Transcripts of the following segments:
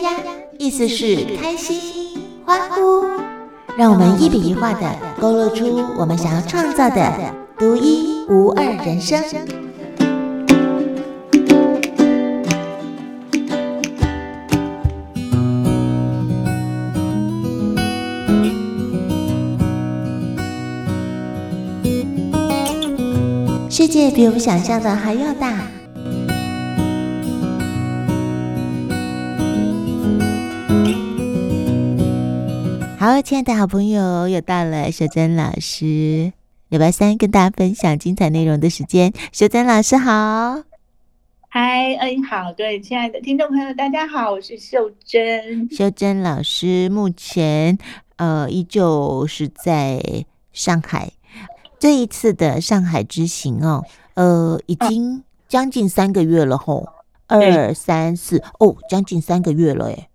呀呀，意思是开心、欢呼。让我们一笔一画的勾勒出我们想要创造的独一无二人生。世界比我们想象的还要大。好，亲爱的好朋友，又到了秀珍老师礼拜三跟大家分享精彩内容的时间。秀珍老师好，嗨，嗯，好，各位亲爱的听众朋友，大家好，我是秀珍。秀珍老师目前呃依旧是在上海，这一次的上海之行哦，呃，已经将近三个月了吼，二三四哦，将近三个月了诶。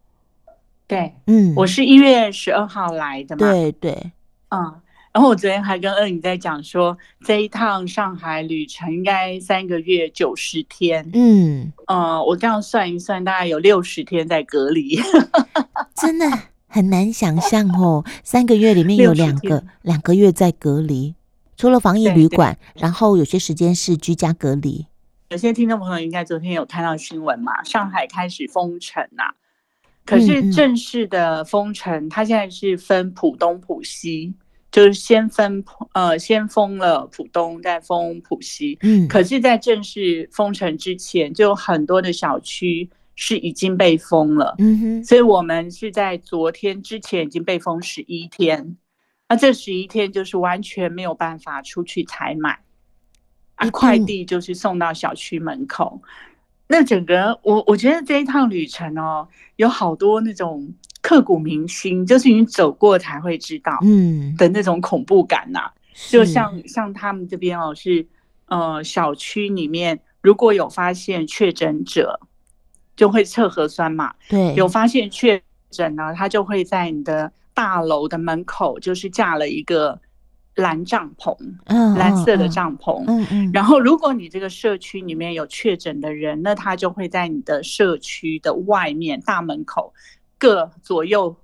对，嗯，我是一月十二号来的嘛，对对，嗯，然后我昨天还跟二颖在讲说，这一趟上海旅程应该三个月九十天，嗯，呃，我这样算一算，大概有六十天在隔离，真的很难想象哦，三个月里面有两个两个月在隔离，除了防疫旅馆，然后有些时间是居家隔离。有些听众朋友应该昨天有看到新闻嘛，上海开始封城呐。可是正式的封城，它现在是分浦东、浦西，就是先分呃先封了浦东，再封浦西。嗯，可是，在正式封城之前，就有很多的小区是已经被封了。嗯哼，所以我们是在昨天之前已经被封十一天，那这十一天就是完全没有办法出去采买，啊，快递就是送到小区门口。那整个我我觉得这一趟旅程哦，有好多那种刻骨铭心，就是你走过才会知道，嗯的那种恐怖感呐、啊。就像像他们这边哦，是呃小区里面如果有发现确诊者，就会测核酸嘛。对，有发现确诊呢，他就会在你的大楼的门口就是架了一个。蓝帐篷，嗯蓝色的帐篷，嗯嗯，然后如果你这个社区里面有确诊的人，那他就会在你的社区的外面大门口各左右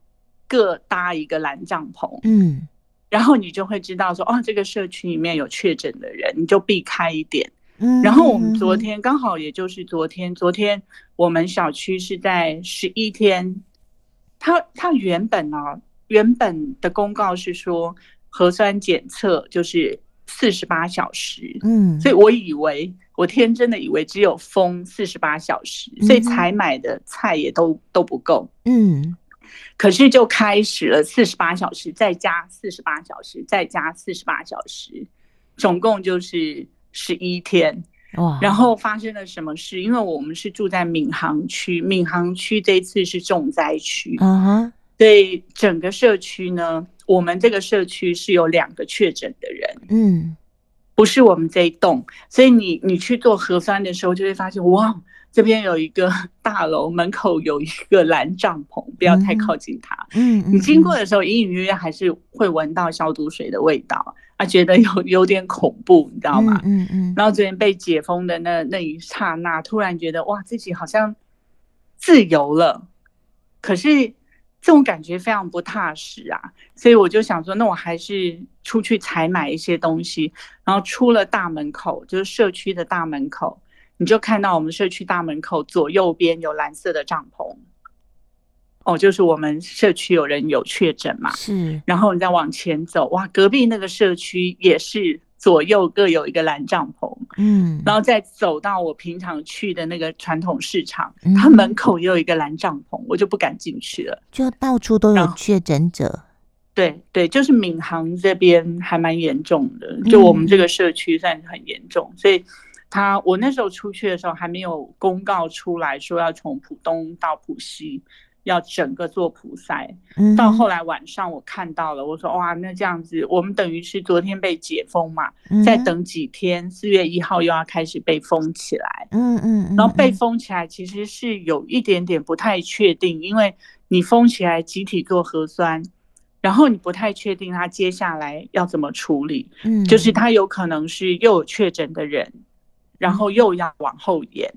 各搭一个蓝帐篷，嗯，然后你就会知道说，哦，这个社区里面有确诊的人，你就避开一点。嗯，然后我们昨天刚好也就是昨天，昨天我们小区是在十一天，他他原本呢，原本的公告是说。核酸检测就是四十八小时，嗯，所以我以为我天真的以为只有封四十八小时，所以才买的菜也都都不够，嗯，可是就开始了四十八小时，再加四十八小时，再加四十八小时，总共就是十一天，哇！然后发生了什么事？因为我们是住在闵行区，闵行区这一次是重灾区，嗯哼，所以整个社区呢。我们这个社区是有两个确诊的人，嗯，不是我们这一栋，所以你你去做核酸的时候，就会发现哇，这边有一个大楼门口有一个蓝帐篷，不要太靠近它，嗯，你经过的时候隐隐约约还是会闻到消毒水的味道，啊，觉得有有点恐怖，你知道吗？嗯嗯，然后昨天被解封的那那一刹那，突然觉得哇，自己好像自由了，可是。这种感觉非常不踏实啊，所以我就想说，那我还是出去采买一些东西。然后出了大门口，就是社区的大门口，你就看到我们社区大门口左右边有蓝色的帐篷。哦，就是我们社区有人有确诊嘛。是。然后你再往前走，哇，隔壁那个社区也是。左右各有一个蓝帐篷，嗯，然后再走到我平常去的那个传统市场，它门口也有一个蓝帐篷，我就不敢进去了。就到处都有确诊者，对对，就是闵行这边还蛮严重的，就我们这个社区算是很严重，所以他我那时候出去的时候还没有公告出来说要从浦东到浦西。要整个做普筛，到后来晚上我看到了，我说哇，那这样子，我们等于是昨天被解封嘛，再等几天，四月一号又要开始被封起来，嗯嗯，然后被封起来其实是有一点点不太确定，因为你封起来集体做核酸，然后你不太确定他接下来要怎么处理，就是他有可能是又有确诊的人，然后又要往后延。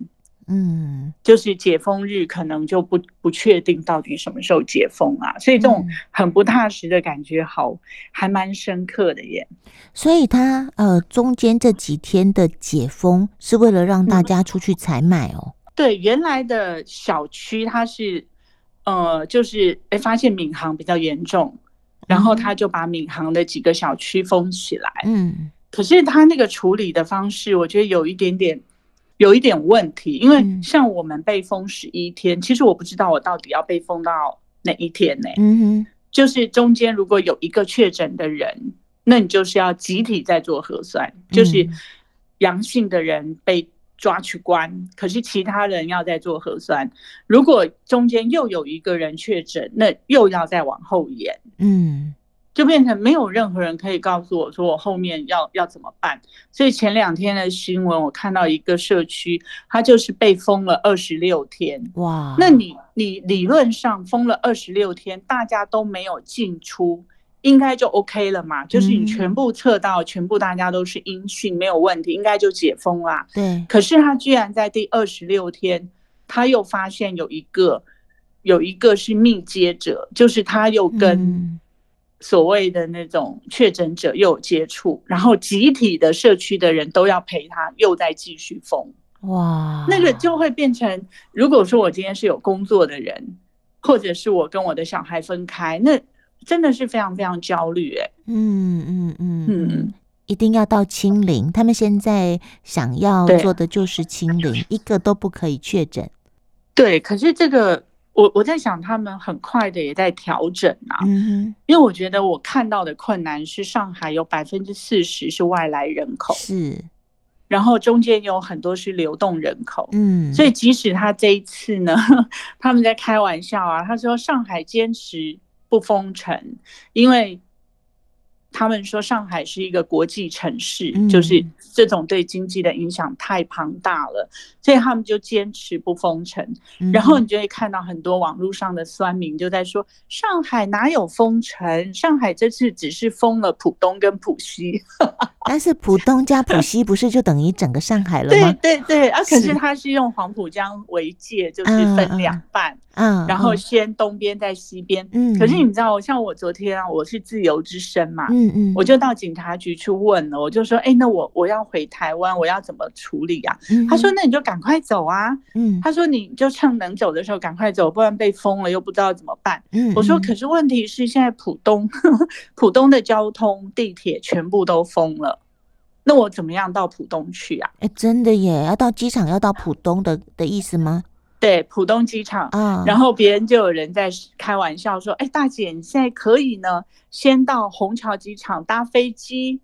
嗯，就是解封日可能就不不确定到底什么时候解封啊，所以这种很不踏实的感觉好，还蛮深刻的耶。所以他呃中间这几天的解封是为了让大家出去采买哦。对，原来的小区它是呃就是哎发现闵行比较严重，然后他就把闵行的几个小区封起来。嗯，可是他那个处理的方式，我觉得有一点点。有一点问题，因为像我们被封十一天，嗯，其实我不知道我到底要被封到哪一天呢？嗯哼，就是中间如果有一个确诊的人，那你就是要集体在做核酸，就是阳性的人被抓去关，可是其他人要在做核酸。如果中间又有一个人确诊，那又要再往后延。嗯。就变成没有任何人可以告诉我说我后面要要怎么办，所以前两天的新闻我看到一个社区，它就是被封了二十六天。哇，那你你理论上封了二十六天，大家都没有进出，应该就 OK 了嘛？就是你全部测到，全部大家都是阴性，没有问题，应该就解封啦。对。可是他居然在第二十六天，他又发现有一个有一个是密接者，就是他又跟。所谓的那种确诊者又有接触，然后集体的社区的人都要陪他，又再继续封。哇，那个就会变成，如果说我今天是有工作的人，或者是我跟我的小孩分开，那真的是非常非常焦虑。哎，嗯嗯嗯嗯，一定要到清零。他们现在想要做的就是清零，一个都不可以确诊。对，可是这个。我我在想，他们很快的也在调整啊，因为我觉得我看到的困难是上海有百分之四十是外来人口，是，然后中间有很多是流动人口，嗯，所以即使他这一次呢，他们在开玩笑啊，他说上海坚持不封城，因为。他们说上海是一个国际城市，就是这种对经济的影响太庞大了，所以他们就坚持不封城。然后你就会看到很多网络上的酸民就在说：“上海哪有封城？上海这次只是封了浦东跟浦西。”但是浦东加浦西不是就等于整个上海了吗？对对对，啊，可是它是用黄浦江为界，就是分两半。嗯，然后先东边再西边，嗯，可是你知道，像我昨天啊，我是自由之声嘛，嗯嗯，我就到警察局去问了，我就说，哎，那我我要回台湾，我要怎么处理啊？他说，那你就赶快走啊，嗯，他说你就趁能走的时候赶快走，不然被封了又不知道怎么办。嗯，我说，可是问题是现在浦东，浦东的交通地铁全部都封了，那我怎么样到浦东去啊？哎，真的耶，要到机场要到浦东的的意思吗？对，浦东机场，嗯，然后别人就有人在开玩笑说：“哎，大姐，你现在可以呢，先到虹桥机场搭飞机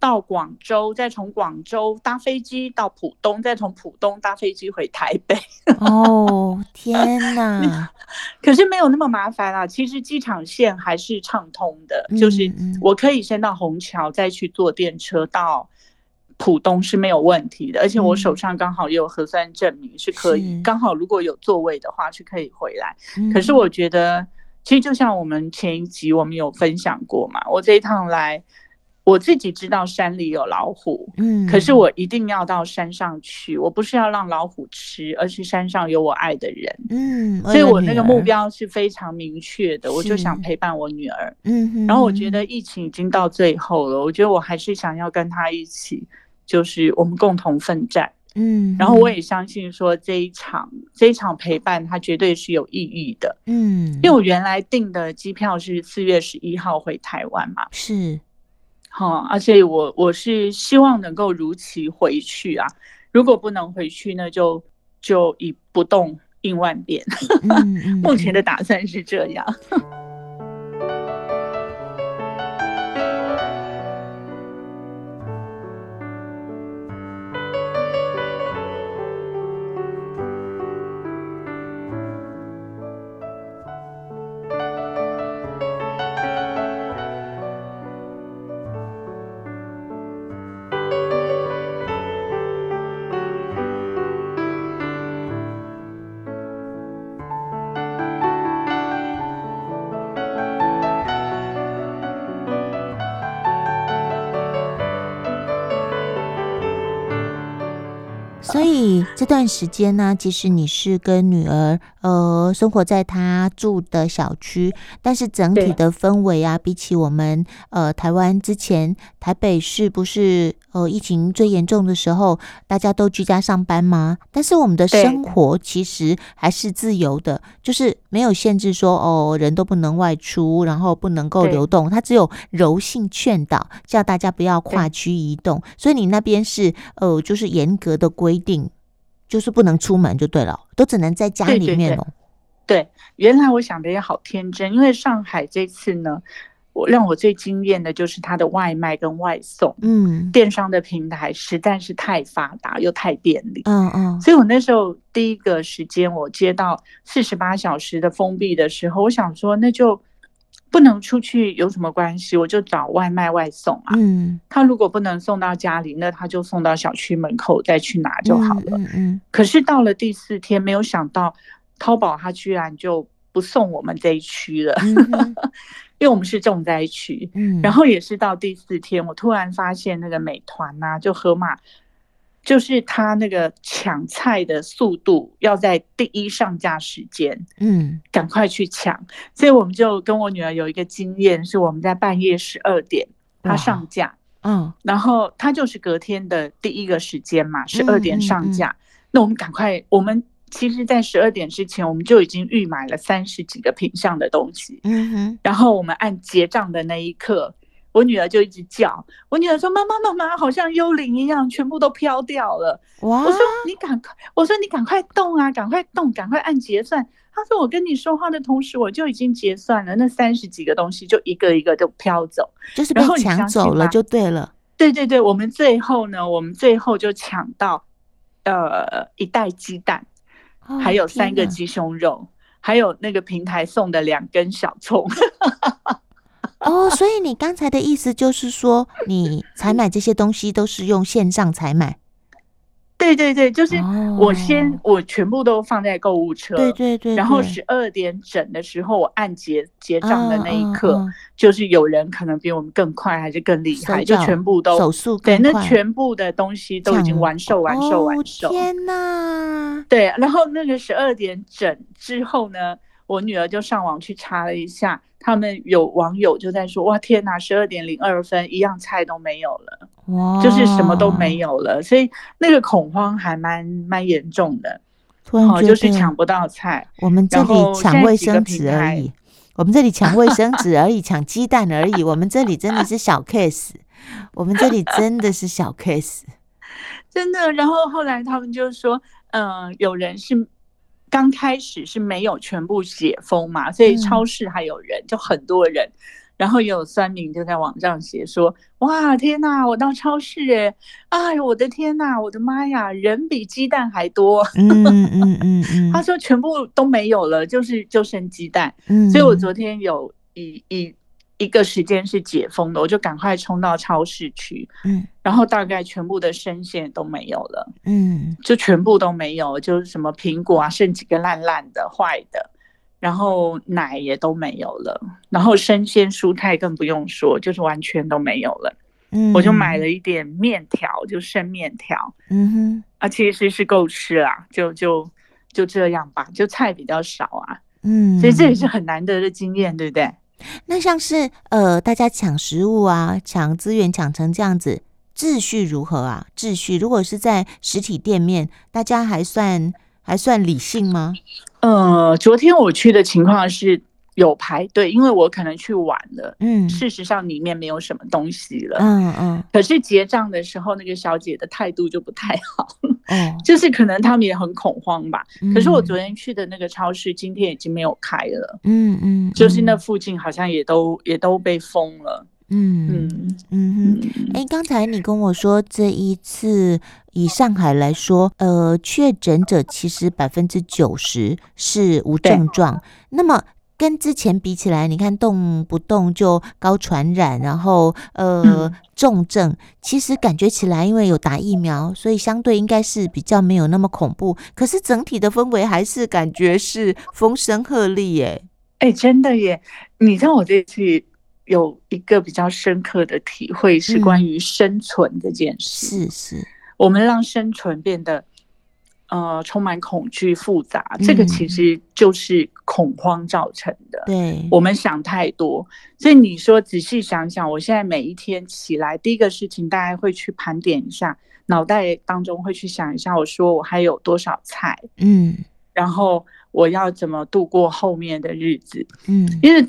到广州，再从广州搭飞机到浦东，再从浦东搭飞机回台北。”哦，天哪！可是没有那么麻烦啊，其实机场线还是畅通的，就是我可以先到虹桥，再去坐电车到。浦东是没有问题的，而且我手上刚好也有核酸证明，是可以刚好如果有座位的话是可以回来。可是我觉得，其实就像我们前一集我们有分享过嘛，我这一趟来，我自己知道山里有老虎，嗯，可是我一定要到山上去，我不是要让老虎吃，而是山上有我爱的人，嗯，所以我那个目标是非常明确的，我就想陪伴我女儿，嗯，然后我觉得疫情已经到最后了，我觉得我还是想要跟她一起。就是我们共同奋战，嗯，然后我也相信说这一场这一场陪伴，它绝对是有意义的，嗯，因为我原来订的机票是四月十一号回台湾嘛，是，好，而且我我是希望能够如期回去啊，如果不能回去，呢就就以不动应万变，嗯、目前的打算是这样。所以这段时间呢，即使你是跟女儿呃生活在她住的小区，但是整体的氛围啊，比起我们呃台湾之前台北市不是呃疫情最严重的时候，大家都居家上班吗？但是我们的生活其实还是自由的，就是没有限制说哦人都不能外出，然后不能够流动，它只有柔性劝导，叫大家不要跨区移动。所以你那边是呃就是严格的规。规定就是不能出门就对了，都只能在家里面哦。对，原来我想的也好天真，因为上海这次呢，我让我最惊艳的就是它的外卖跟外送，嗯，电商的平台实在是太发达又太便利，嗯嗯，所以我那时候第一个时间我接到四十八小时的封闭的时候，我想说那就。不能出去有什么关系？我就找外卖外送啊。嗯，他如果不能送到家里，那他就送到小区门口再去拿就好了。嗯嗯。可是到了第四天，没有想到淘宝他居然就不送我们这一区了，因为我们是重灾区。嗯。然后也是到第四天，我突然发现那个美团呐，就盒马。就是他那个抢菜的速度要在第一上架时间，嗯，赶快去抢。所以我们就跟我女儿有一个经验，是我们在半夜十二点他上架，嗯，然后他就是隔天的第一个时间嘛，十二点上架。那我们赶快，我们其实，在十二点之前，我们就已经预买了三十几个品相的东西，嗯哼，然后我们按结账的那一刻。我女儿就一直叫，我女儿说：“妈妈，妈妈，好像幽灵一样，全部都飘掉了。”哇！我说：“你赶快，我说你赶快动啊，赶快动，赶快按结算。”她说：“我跟你说话的同时，我就已经结算了，那三十几个东西就一个一个都飘走，就是被抢走了，就对了。”对对对，我们最后呢，我们最后就抢到，呃，一袋鸡蛋，还有三个鸡胸肉，还有那个平台送的两根小葱。哦，所以你刚才的意思就是说，你采买这些东西都是用线上采买？对对对，就是我先我全部都放在购物车，对对对，然后十二点整的时候，我按结结账的那一刻，就是有人可能比我们更快还是更厉害，就全部都手速对，那全部的东西都已经完售完售完售，天哪！对，然后那个十二点整之后呢，我女儿就上网去查了一下。他们有网友就在说：“哇，天哪！十二点零二分，一样菜都没有了，哇，就是什么都没有了。”所以那个恐慌还蛮蛮严重的。突然、哦、就是抢不到菜。我们这里抢卫生纸而已，我们这里抢卫生纸而已，抢鸡蛋而已。我们这里真的是小 case，我们这里真的是小 case，真的。然后后来他们就说：“嗯、呃，有人是。”刚开始是没有全部解封嘛，所以超市还有人，就很多人，然后也有酸民就在网上写说：“哇，天呐，我到超市诶，哎呦，我的天呐，我的妈呀，人比鸡蛋还多。”嗯嗯嗯嗯，他说全部都没有了，就是就剩鸡蛋。嗯，所以我昨天有以以。一个时间是解封的，我就赶快冲到超市去，嗯，然后大概全部的生鲜都没有了，嗯，就全部都没有，就是什么苹果啊，剩几个烂烂的、坏的，然后奶也都没有了，然后生鲜蔬菜更不用说，就是完全都没有了，嗯，我就买了一点面条，就生面条，嗯哼，啊，其实是够吃啦，就就就这样吧，就菜比较少啊，嗯，所以这也是很难得的经验，对不对？那像是呃，大家抢食物啊，抢资源抢成这样子，秩序如何啊？秩序如果是在实体店面，大家还算还算理性吗？呃，昨天我去的情况是。有排队，因为我可能去晚了。嗯，事实上里面没有什么东西了。嗯嗯。可是结账的时候，那个小姐的态度就不太好。嗯，就是可能他们也很恐慌吧。可是我昨天去的那个超市，今天已经没有开了。嗯嗯。就是那附近好像也都也都被封了。嗯嗯嗯嗯。哎，刚才你跟我说，这一次以上海来说，呃，确诊者其实百分之九十是无症状。那么。跟之前比起来，你看动不动就高传染，然后呃重症，其实感觉起来，因为有打疫苗，所以相对应该是比较没有那么恐怖。可是整体的氛围还是感觉是风声鹤唳耶。哎，真的耶！你知道我这次有一个比较深刻的体会，是关于生存这件事。是是，我们让生存变得呃，充满恐惧、复杂，这个其实就是恐慌造成的。对，我们想太多。所以你说仔细想想，我现在每一天起来，第一个事情大概会去盘点一下，脑袋当中会去想一下，我说我还有多少菜，嗯，然后我要怎么度过后面的日子，嗯，因为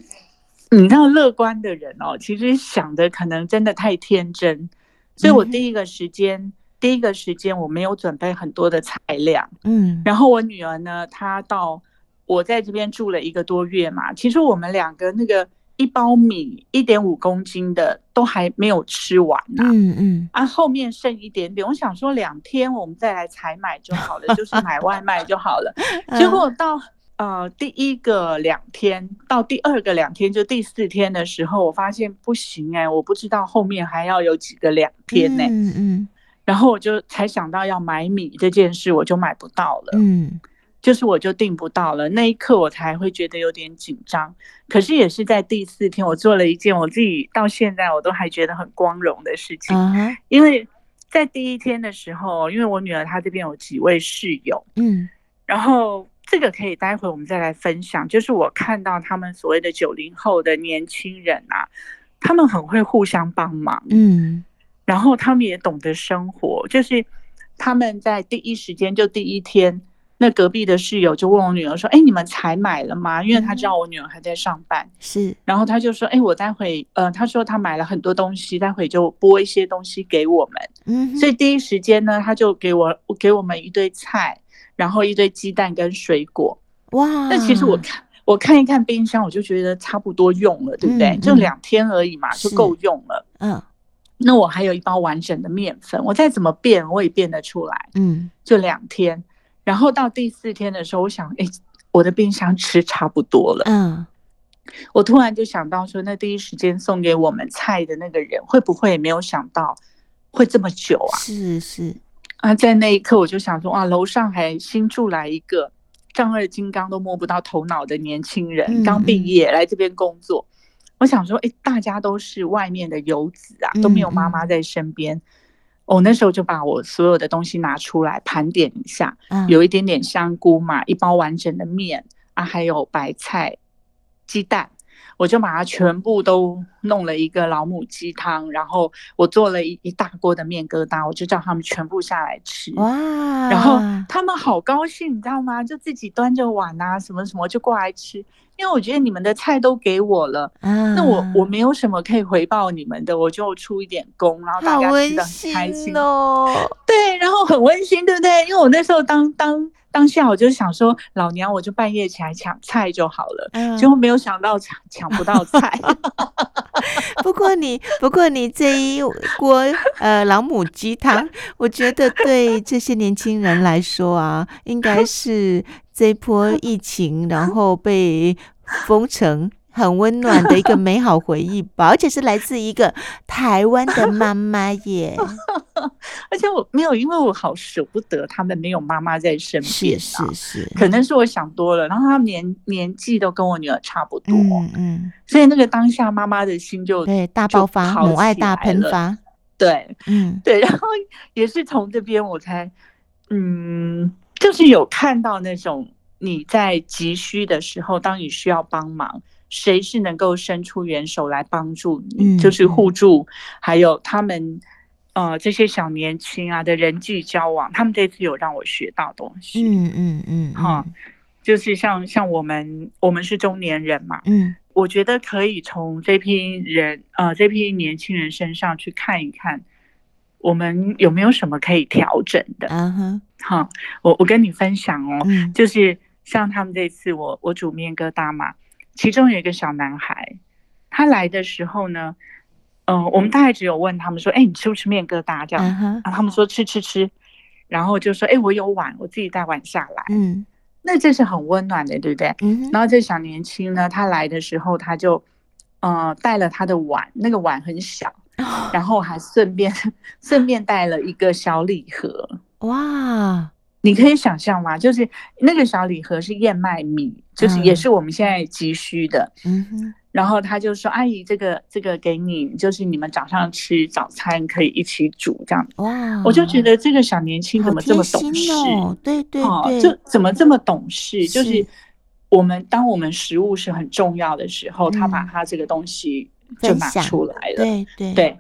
你知道，乐观的人哦，其实想的可能真的太天真，所以我第一个时间。嗯第一个时间我没有准备很多的材料，嗯，然后我女儿呢，她到我在这边住了一个多月嘛，其实我们两个那个一包米一点五公斤的都还没有吃完呢，嗯嗯，啊，后面剩一点点，我想说两天我们再来采买就好了，就是买外卖就好了，结果到呃第一个两天到第二个两天就第四天的时候，我发现不行哎、欸，我不知道后面还要有几个两天呢、欸，嗯嗯。然后我就才想到要买米这件事，我就买不到了。嗯，就是我就订不到了。那一刻我才会觉得有点紧张。可是也是在第四天，我做了一件我自己到现在我都还觉得很光荣的事情。Uh-huh. 因为在第一天的时候，因为我女儿她这边有几位室友，嗯，然后这个可以待会我们再来分享。就是我看到他们所谓的九零后的年轻人啊，他们很会互相帮忙。嗯。然后他们也懂得生活，就是他们在第一时间就第一天，那隔壁的室友就问我女儿说：“哎，你们才买了吗？”因为他知道我女儿还在上班，是。然后他就说：“哎，我待会，呃，他说他买了很多东西，待会就拨一些东西给我们。”嗯，所以第一时间呢，他就给我给我们一堆菜，然后一堆鸡蛋跟水果。哇！那其实我看我看一看冰箱，我就觉得差不多用了，对不对？嗯嗯、就两天而已嘛，就够用了。嗯。那我还有一包完整的面粉，我再怎么变我也变得出来。嗯，就两天，然后到第四天的时候，我想，哎，我的冰箱吃差不多了。嗯，我突然就想到说，那第一时间送给我们菜的那个人，会不会也没有想到会这么久啊？是是啊，在那一刻我就想说，哇，楼上还新住来一个丈二金刚都摸不到头脑的年轻人，刚毕业来这边工作。我想说，哎，大家都是外面的游子啊，都没有妈妈在身边。我、嗯嗯哦、那时候就把我所有的东西拿出来盘点一下，嗯、有一点点香菇嘛，一包完整的面啊，还有白菜、鸡蛋。我就把它全部都弄了一个老母鸡汤，然后我做了一一大锅的面疙瘩，我就叫他们全部下来吃。哇！然后他们好高兴，你知道吗？就自己端着碗啊，什么什么就过来吃。因为我觉得你们的菜都给我了，啊、那我我没有什么可以回报你们的，我就出一点工，然后大家吃的很开心哦。对，然后很温馨，对不对？因为我那时候当当。当下我就想说，老娘我就半夜起来抢菜就好了，结果没有想到抢抢不到菜。不过你不过你这一锅呃老母鸡汤，我觉得对这些年轻人来说啊，应该是这波疫情 然后被封城。很温暖的一个美好回忆吧，而且是来自一个台湾的妈妈耶。而且我没有，因为我好舍不得他们没有妈妈在身边。是是是，可能是我想多了。然后他们年年纪都跟我女儿差不多，嗯嗯，所以那个当下妈妈的心就对大爆发，母爱大喷发。对，嗯对，然后也是从这边我才，嗯，就是有看到那种你在急需的时候，当你需要帮忙。谁是能够伸出援手来帮助你？就是互助，还有他们，呃，这些小年轻啊的人际交往，他们这次有让我学到东西。嗯嗯嗯，哈，就是像像我们，我们是中年人嘛，嗯，我觉得可以从这批人，呃，这批年轻人身上去看一看，我们有没有什么可以调整的。嗯哼，好，我我跟你分享哦，嗯，就是像他们这次我，我我煮面疙瘩嘛。其中有一个小男孩，他来的时候呢，嗯、呃，我们大概只有问他们说：“哎，你吃不吃面疙瘩？”这样，啊，他们说吃吃吃，然后就说：“哎，我有碗，我自己带碗下来。”嗯，那这是很温暖的，对不对？嗯。然后这小年轻呢，他来的时候，他就，呃，带了他的碗，那个碗很小，然后还顺便 顺便带了一个小礼盒。哇！你可以想象吗？就是那个小礼盒是燕麦米，就是也是我们现在急需的。嗯哼。然后他就说：“阿姨，这个这个给你，就是你们早上吃早餐可以一起煮这样。”哇！我就觉得这个小年轻怎么这么懂事？哦、对对对，就怎么这么懂事？就是我们当我们食物是很重要的时候，他把他这个东西就拿出来了。对对对，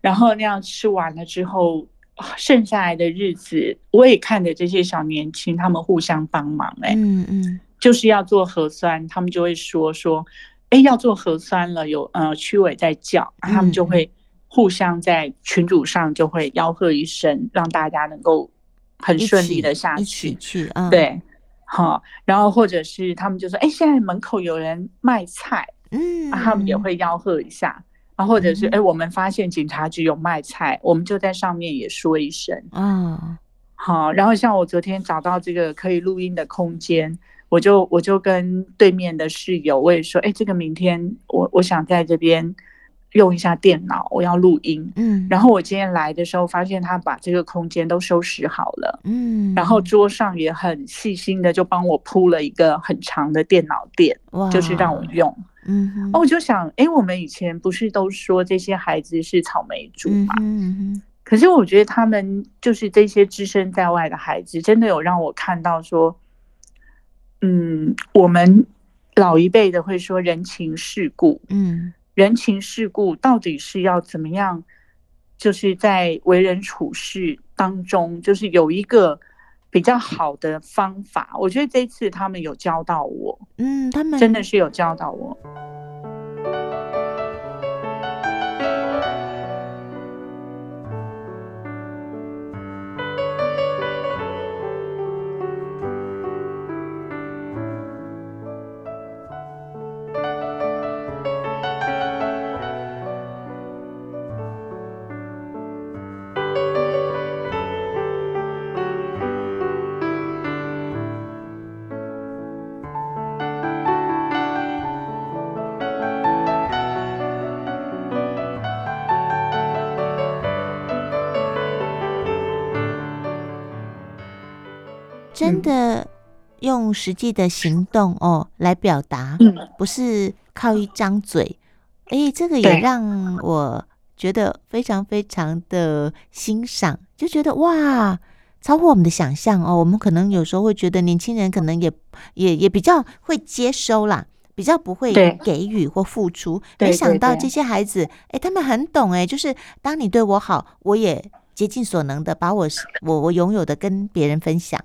然后那样吃完了之后，剩下来的日子，我也看着这些小年轻，他们互相帮忙、欸。哎，嗯嗯，就是要做核酸，他们就会说说。哎，要做核酸了，有呃区委在叫，他们就会互相在群组上就会吆喝一声，嗯、让大家能够很顺利的下去。去，嗯、对，好，然后或者是他们就说，哎，现在门口有人卖菜，嗯，他们也会吆喝一下，啊，或者是哎，我们发现警察局有卖菜，我们就在上面也说一声，啊，好，然后像我昨天找到这个可以录音的空间。我就我就跟对面的室友，我也说，哎，这个明天我我想在这边用一下电脑，我要录音。嗯，然后我今天来的时候，发现他把这个空间都收拾好了。嗯，然后桌上也很细心的就帮我铺了一个很长的电脑垫，就是让我用。嗯哼，哦，我就想，哎，我们以前不是都说这些孩子是草莓族嘛？嗯哼，可是我觉得他们就是这些置身在外的孩子，真的有让我看到说。嗯，我们老一辈的会说人情世故，嗯，人情世故到底是要怎么样？就是在为人处事当中，就是有一个比较好的方法。我觉得这次他们有教到我，嗯，他们真的是有教到我。真的用实际的行动哦来表达，不是靠一张嘴。哎，这个也让我觉得非常非常的欣赏，就觉得哇，超乎我们的想象哦。我们可能有时候会觉得年轻人可能也也也比较会接收啦，比较不会给予或付出。没想到这些孩子，哎，他们很懂哎，就是当你对我好，我也竭尽所能的把我我我拥有的跟别人分享。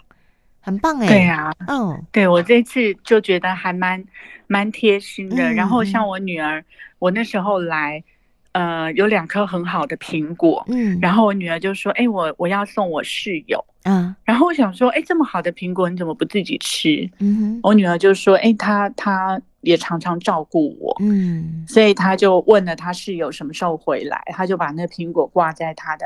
很棒哎，对呀，嗯，对我这次就觉得还蛮蛮贴心的。然后像我女儿，我那时候来，呃，有两颗很好的苹果，嗯，然后我女儿就说：“哎，我我要送我室友。”嗯，然后我想说：“哎，这么好的苹果，你怎么不自己吃？”嗯，我女儿就说：“哎，她她也常常照顾我，嗯，所以她就问了她室友什么时候回来，她就把那苹果挂在她的。”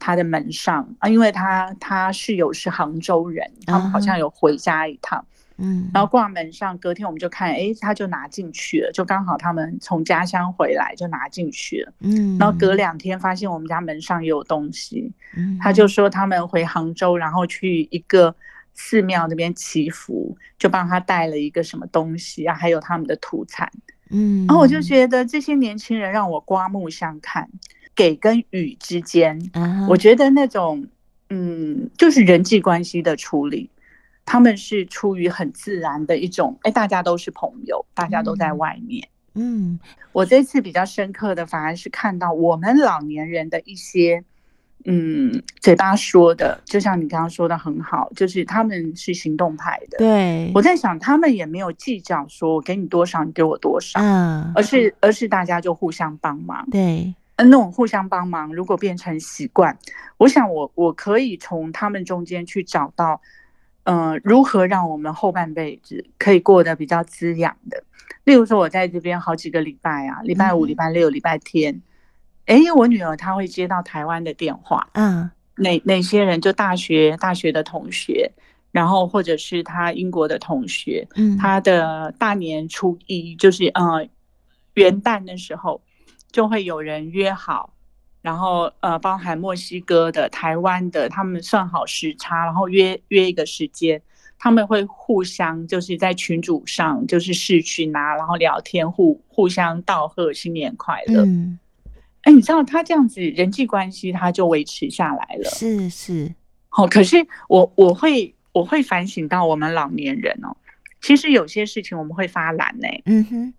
他的门上啊，因为他他室友是杭州人，他们好像有回家一趟，嗯，然后挂门上，隔天我们就看，哎，他就拿进去了，就刚好他们从家乡回来就拿进去了，嗯，然后隔两天发现我们家门上也有东西，嗯，他就说他们回杭州，然后去一个寺庙那边祈福，就帮他带了一个什么东西啊，还有他们的土产，嗯，然后我就觉得这些年轻人让我刮目相看。给跟予之间，uh huh. 我觉得那种，嗯，就是人际关系的处理，他们是出于很自然的一种，哎，大家都是朋友，大家都在外面，嗯，我这次比较深刻的，反而是看到我们老年人的一些，嗯，嘴巴说的，就像你刚刚说的很好，就是他们是行动派的，对，我在想，他们也没有计较说我给你多少，你给我多少，嗯、uh，huh. 而是而是大家就互相帮忙，对。那种互相帮忙，如果变成习惯，我想我我可以从他们中间去找到，呃，如何让我们后半辈子可以过得比较滋养的。例如说，我在这边好几个礼拜啊，礼拜五、礼拜六、礼拜天，哎、嗯，我女儿她会接到台湾的电话，嗯，哪哪些人就大学大学的同学，然后或者是她英国的同学，嗯，她的大年初一就是呃元旦的时候。就会有人约好，然后呃，包含墨西哥的、台湾的，他们算好时差，然后约约一个时间，他们会互相就是在群组上就是视讯啊，然后聊天互互相道贺新年快乐。嗯，哎，你知道他这样子人际关系他就维持下来了。是是，好，可是我我会我会反省到我们老年人哦，其实有些事情我们会发懒呢。嗯哼，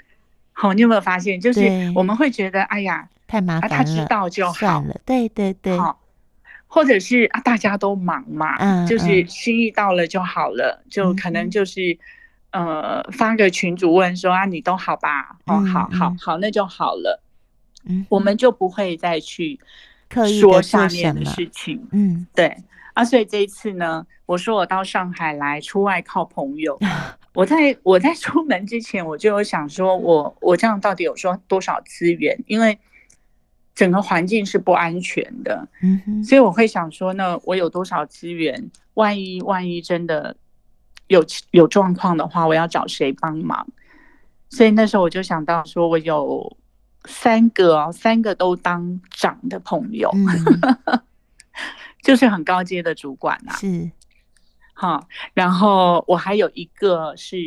好，你有没有发现？就是我们会觉得哎呀太麻烦了，他知道就好了。对对对。好。或者是啊，大家都忙嘛，嗯，就是心意到了就好了，嗯，就可能就是，呃，发个群主问说啊，你都好吧？哦，好好好，那就好了。嗯，我们就不会再去说下面的事情。嗯，对。啊，所以这一次呢，我说我到上海来出外靠朋友。我在我在出门之前，我就有想说我我这样到底有说多少资源？因为。整个环境是不安全的，所以我会想说呢，我有多少资源？万一万一真的有有状况的话，我要找谁帮忙？所以那时候我就想到说，我有三个哦，三个都当长的朋友，嗯、就是很高阶的主管啊，是，好，然后我还有一个是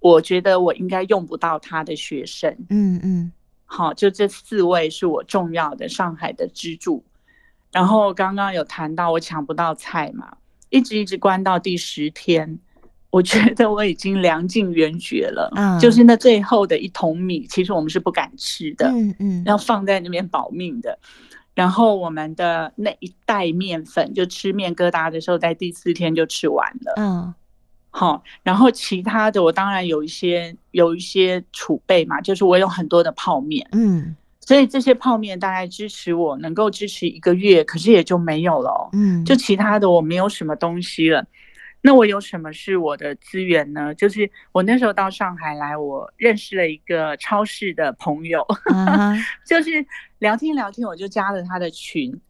我觉得我应该用不到他的学生，嗯嗯。好，就这四位是我重要的上海的支柱。然后刚刚有谈到我抢不到菜嘛，一直一直关到第十天，我觉得我已经粮尽援绝了。嗯，就是那最后的一桶米，其实我们是不敢吃的。嗯嗯，要放在那边保命的。然后我们的那一袋面粉，就吃面疙瘩的时候，在第四天就吃完了。嗯。好，然后其他的我当然有一些有一些储备嘛，就是我有很多的泡面，嗯，所以这些泡面大概支持我能够支持一个月，可是也就没有了，嗯，就其他的我没有什么东西了。那我有什么是我的资源呢？就是我那时候到上海来，我认识了一个超市的朋友，嗯、就是聊天聊天，我就加了他的群。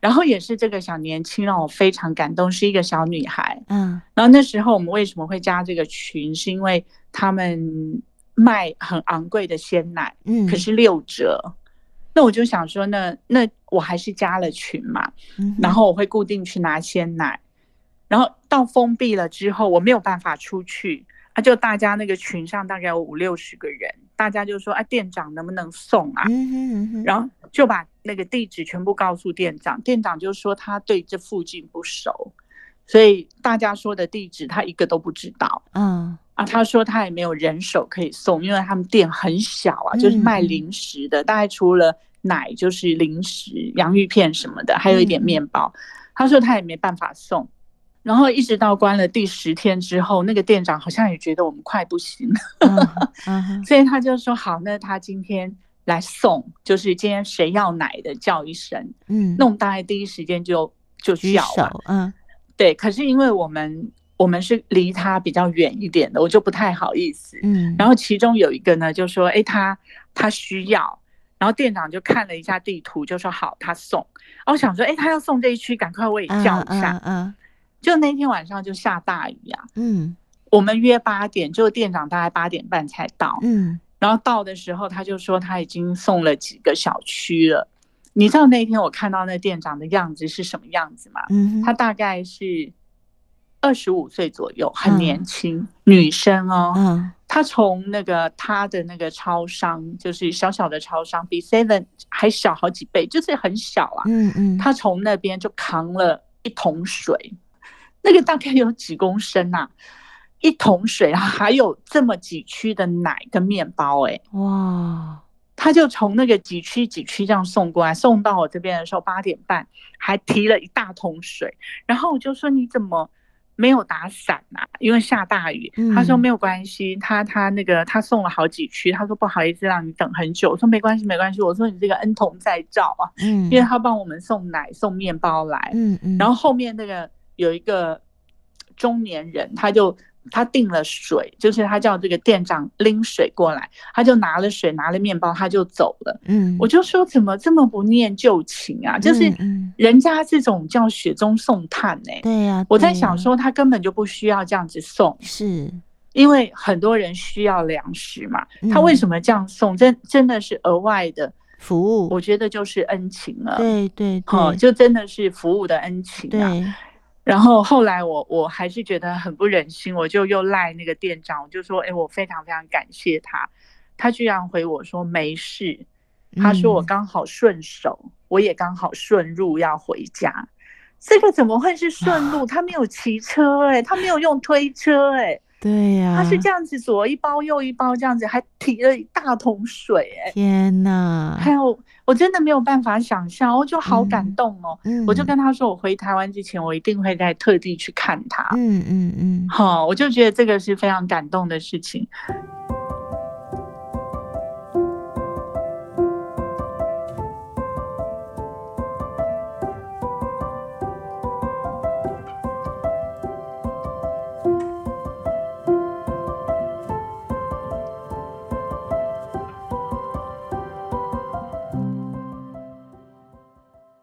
然后也是这个小年轻让我非常感动，是一个小女孩。嗯，然后那时候我们为什么会加这个群？是因为他们卖很昂贵的鲜奶，嗯，可是六折。那我就想说，那那我还是加了群嘛。嗯，然后我会固定去拿鲜奶。然后到封闭了之后，我没有办法出去，啊，就大家那个群上大概有五六十个人，大家就说，啊，店长能不能送啊？然后就把。那个地址全部告诉店长，店长就说他对这附近不熟，所以大家说的地址他一个都不知道。嗯啊，他说他也没有人手可以送，因为他们店很小啊，就是卖零食的，嗯、大概除了奶就是零食、洋芋片什么的，还有一点面包。嗯、他说他也没办法送，然后一直到关了第十天之后，那个店长好像也觉得我们快不行了，嗯嗯、所以他就说好，那他今天。来送，就是今天谁要奶的叫一声，嗯，那我们大概第一时间就就叫了，嗯，对。可是因为我们我们是离他比较远一点的，我就不太好意思，嗯。然后其中有一个呢，就说，哎，他他需要，然后店长就看了一下地图，就说好，他送。我想说，哎，他要送这一区，赶快我也叫一下，嗯。嗯，就那天晚上就下大雨啊，嗯。我们约八点，就店长大概八点半才到，嗯。然后到的时候，他就说他已经送了几个小区了。你知道那天我看到那店长的样子是什么样子吗？嗯，他大概是二十五岁左右，很年轻，嗯、女生哦。嗯，他从那个他的那个超商，就是小小的超商，比 Seven 还小好几倍，就是很小啊。嗯嗯，他从那边就扛了一桶水，那个大概有几公升啊？一桶水，还有这么几区的奶跟面包，哎，哇！他就从那个几区几区这样送过来，送到我这边的时候八点半，还提了一大桶水。然后我就说：“你怎么没有打伞啊？因为下大雨。嗯”他说：“没有关系，他他那个他送了好几区。”他说：“不好意思让你等很久。”我说：“没关系，没关系。”我说：“你这个恩同再造啊。”嗯，因为他帮我们送奶送面包来，嗯嗯，然后后面那个有一个中年人，他就。他订了水，就是他叫这个店长拎水过来，他就拿了水，拿了面包，他就走了。嗯，我就说怎么这么不念旧情啊？就是人家这种叫雪中送炭呢、欸。对呀，我在想说他根本就不需要这样子送，是因为很多人需要粮食嘛。他为什么这样送？真真的是额外的服务，我觉得就是恩情了。对对，哦，就真的是服务的恩情啊。对。然后后来我我还是觉得很不忍心，我就又赖那个店长，我就说，哎，我非常非常感谢他，他居然回我说没事，他说我刚好顺手，嗯、我也刚好顺路要回家。这个怎么会是顺路？他没有骑车哎、欸，他没有用推车哎、欸，对呀、啊，他是这样子左一包右一包这样子，还提了一大桶水哎、欸，天哪！还有我真的没有办法想象，我就好感动哦，嗯、我就跟他说，我回台湾之前，我一定会再特地去看他，嗯嗯嗯，好，我就觉得这个是非常感动的事情。